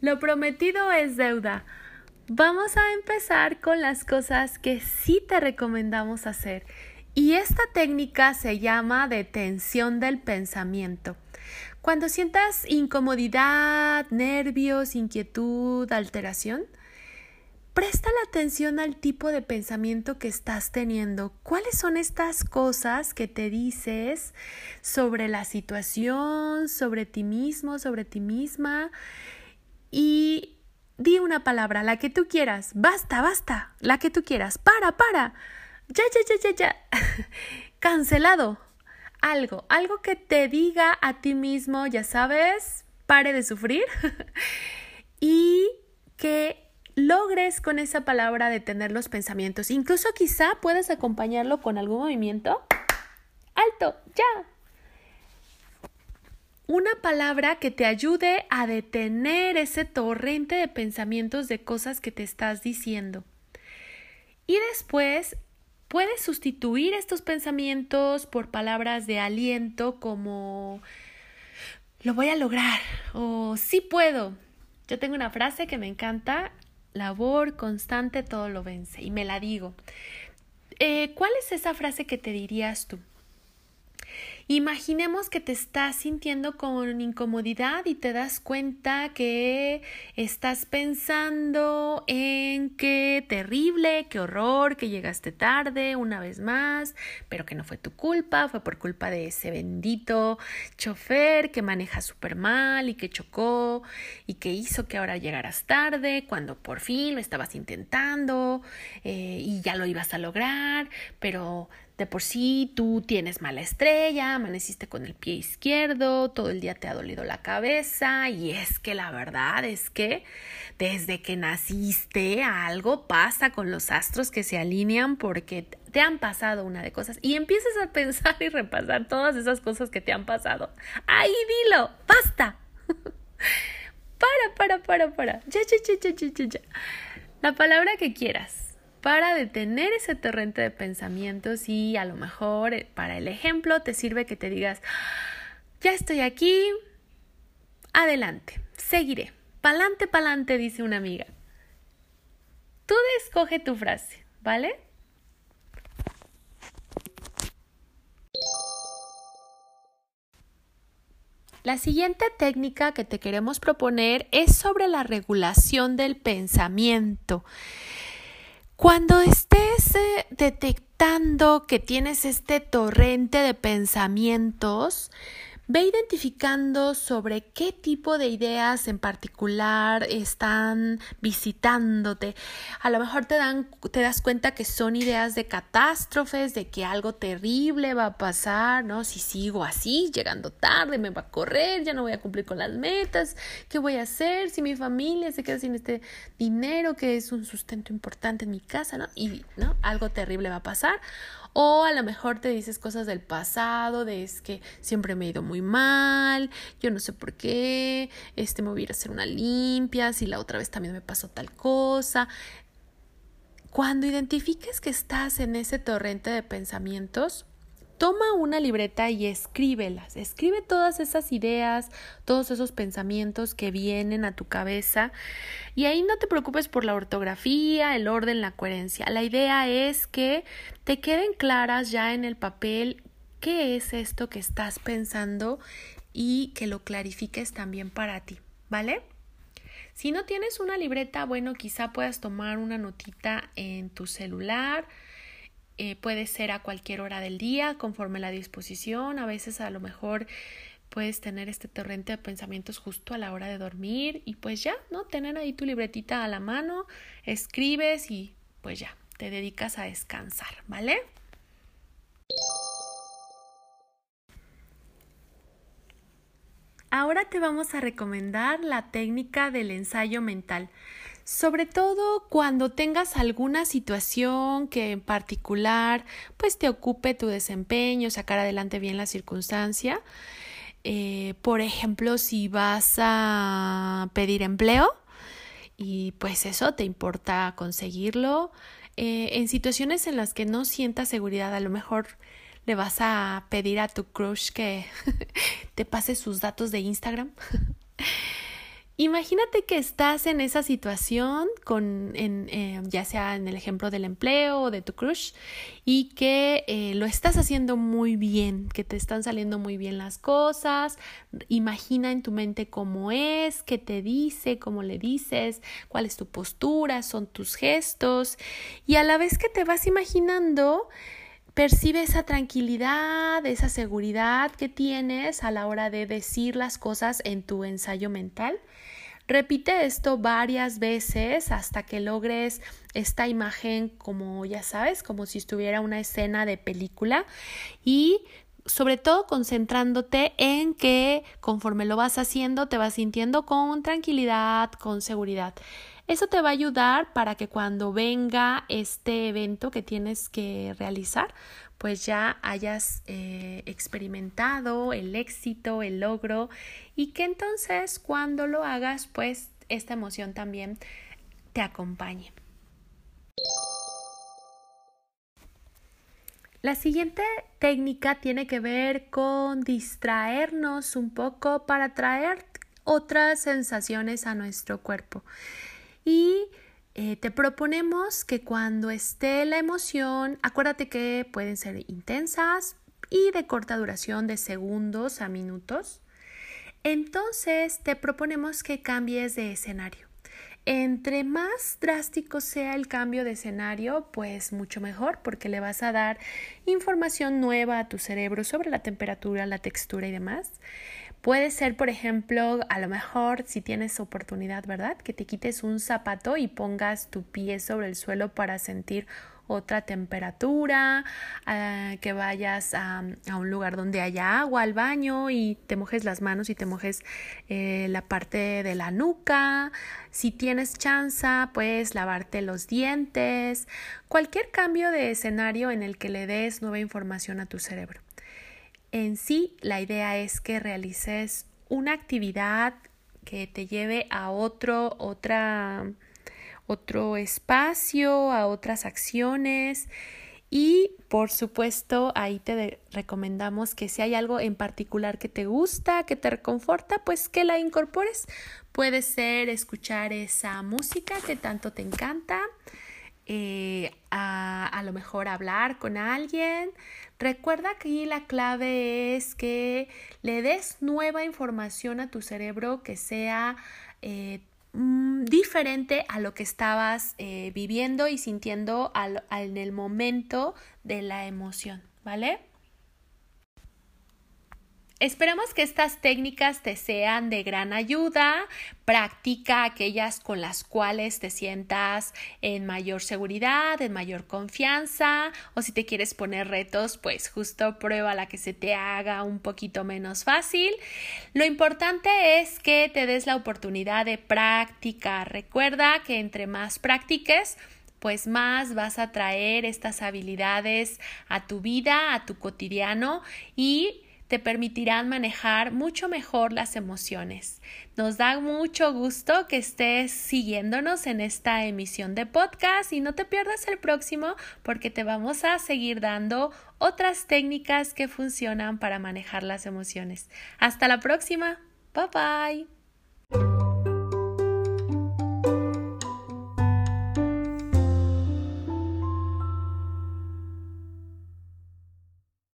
Lo prometido es deuda. Vamos a empezar con las cosas que sí te recomendamos hacer. Y esta técnica se llama detención del pensamiento. Cuando sientas incomodidad, nervios, inquietud, alteración, presta la atención al tipo de pensamiento que estás teniendo. ¿Cuáles son estas cosas que te dices sobre la situación, sobre ti mismo, sobre ti misma? Y di una palabra, la que tú quieras. Basta, basta, la que tú quieras. Para, para. Ya, ya, ya, ya, ya. Cancelado. Algo, algo que te diga a ti mismo, ya sabes, pare de sufrir. y que logres con esa palabra detener los pensamientos. Incluso quizá puedas acompañarlo con algún movimiento. Alto, ya, una palabra que te ayude a detener ese torrente de pensamientos de cosas que te estás diciendo. Y después puedes sustituir estos pensamientos por palabras de aliento como lo voy a lograr o sí puedo. Yo tengo una frase que me encanta, labor constante todo lo vence y me la digo. Eh, ¿Cuál es esa frase que te dirías tú? Imaginemos que te estás sintiendo con incomodidad y te das cuenta que estás pensando en qué terrible, qué horror, que llegaste tarde una vez más, pero que no fue tu culpa, fue por culpa de ese bendito chofer que maneja súper mal y que chocó y que hizo que ahora llegaras tarde cuando por fin lo estabas intentando eh, y ya lo ibas a lograr, pero de por sí tú tienes mala estrella, amaneciste con el pie izquierdo, todo el día te ha dolido la cabeza y es que la verdad es que desde que naciste algo pasa con los astros que se alinean porque te han pasado una de cosas y empiezas a pensar y repasar todas esas cosas que te han pasado. Ahí dilo, basta. para, para, para, para. Ya, ya, ya, ya, ya, ya. La palabra que quieras para detener ese torrente de pensamientos y a lo mejor eh, para el ejemplo te sirve que te digas, ya estoy aquí, adelante, seguiré, pa'lante, pa'lante, dice una amiga. Tú escoge tu frase, ¿vale? La siguiente técnica que te queremos proponer es sobre la regulación del pensamiento. Cuando estés eh, detectando que tienes este torrente de pensamientos, Ve identificando sobre qué tipo de ideas en particular están visitándote. A lo mejor te, dan, te das cuenta que son ideas de catástrofes, de que algo terrible va a pasar, ¿no? Si sigo así, llegando tarde, me va a correr, ya no voy a cumplir con las metas, ¿qué voy a hacer si mi familia se queda sin este dinero que es un sustento importante en mi casa, ¿no? Y, ¿no? Algo terrible va a pasar. O a lo mejor te dices cosas del pasado, de es que siempre me he ido muy mal, yo no sé por qué, este me voy a ir a hacer una limpia, si la otra vez también me pasó tal cosa. Cuando identifiques que estás en ese torrente de pensamientos, toma una libreta y escríbelas. Escribe todas esas ideas, todos esos pensamientos que vienen a tu cabeza. Y ahí no te preocupes por la ortografía, el orden, la coherencia. La idea es que te queden claras ya en el papel qué es esto que estás pensando y que lo clarifiques también para ti, ¿vale? Si no tienes una libreta, bueno, quizá puedas tomar una notita en tu celular, eh, puede ser a cualquier hora del día, conforme la disposición. A veces a lo mejor puedes tener este torrente de pensamientos justo a la hora de dormir y pues ya, ¿no? Tener ahí tu libretita a la mano, escribes y pues ya, te dedicas a descansar, ¿vale? Ahora te vamos a recomendar la técnica del ensayo mental. Sobre todo cuando tengas alguna situación que en particular pues te ocupe tu desempeño, sacar adelante bien la circunstancia. Eh, por ejemplo, si vas a pedir empleo y pues eso te importa conseguirlo. Eh, en situaciones en las que no sientas seguridad, a lo mejor le vas a pedir a tu crush que te pase sus datos de Instagram. Imagínate que estás en esa situación, con, en, eh, ya sea en el ejemplo del empleo o de tu crush, y que eh, lo estás haciendo muy bien, que te están saliendo muy bien las cosas. Imagina en tu mente cómo es, qué te dice, cómo le dices, cuál es tu postura, son tus gestos, y a la vez que te vas imaginando, percibe esa tranquilidad, esa seguridad que tienes a la hora de decir las cosas en tu ensayo mental. Repite esto varias veces hasta que logres esta imagen como ya sabes, como si estuviera una escena de película y sobre todo concentrándote en que conforme lo vas haciendo te vas sintiendo con tranquilidad, con seguridad. Eso te va a ayudar para que cuando venga este evento que tienes que realizar, pues ya hayas eh, experimentado el éxito, el logro y que entonces cuando lo hagas, pues esta emoción también te acompañe. La siguiente técnica tiene que ver con distraernos un poco para traer otras sensaciones a nuestro cuerpo y eh, te proponemos que cuando esté la emoción, acuérdate que pueden ser intensas y de corta duración de segundos a minutos. Entonces te proponemos que cambies de escenario. Entre más drástico sea el cambio de escenario, pues mucho mejor porque le vas a dar información nueva a tu cerebro sobre la temperatura, la textura y demás. Puede ser, por ejemplo, a lo mejor si tienes oportunidad, ¿verdad? Que te quites un zapato y pongas tu pie sobre el suelo para sentir otra temperatura, ah, que vayas a, un lugar donde haya agua, al baño y te mojes las manos y te mojes eh, la parte de la nuca. Si tienes chance, pues lavarte los dientes. Cualquier cambio de escenario en el que le des nueva información a tu cerebro. En sí, la idea es que realices una actividad que te lleve a otro, otra, otro espacio, a otras acciones. Y por supuesto, ahí te recomendamos que si hay algo en particular que te gusta, que te reconforta, pues que la incorpores. Puede ser escuchar esa música que tanto te encanta, eh, a, a, lo mejor hablar con alguien. Recuerda que la clave es que le des nueva información a tu cerebro que sea eh, mm, diferente a lo que estabas eh, viviendo y sintiendo al, en el momento de la emoción, ¿vale? Esperamos que estas técnicas te sean de gran ayuda. Practica aquellas con las cuales te sientas en mayor seguridad, en mayor confianza o si te quieres poner retos, pues justo prueba la que se te haga un poquito menos fácil. Lo importante es que te des la oportunidad de practicar. Recuerda que entre más practiques, pues más vas a traer estas habilidades a tu vida, a tu cotidiano y te permitirán manejar mucho mejor las emociones. Nos da mucho gusto que estés siguiéndonos en esta emisión de podcast y no te pierdas el próximo porque te vamos a seguir dando otras técnicas que funcionan para manejar las emociones. Hasta la próxima. Bye bye.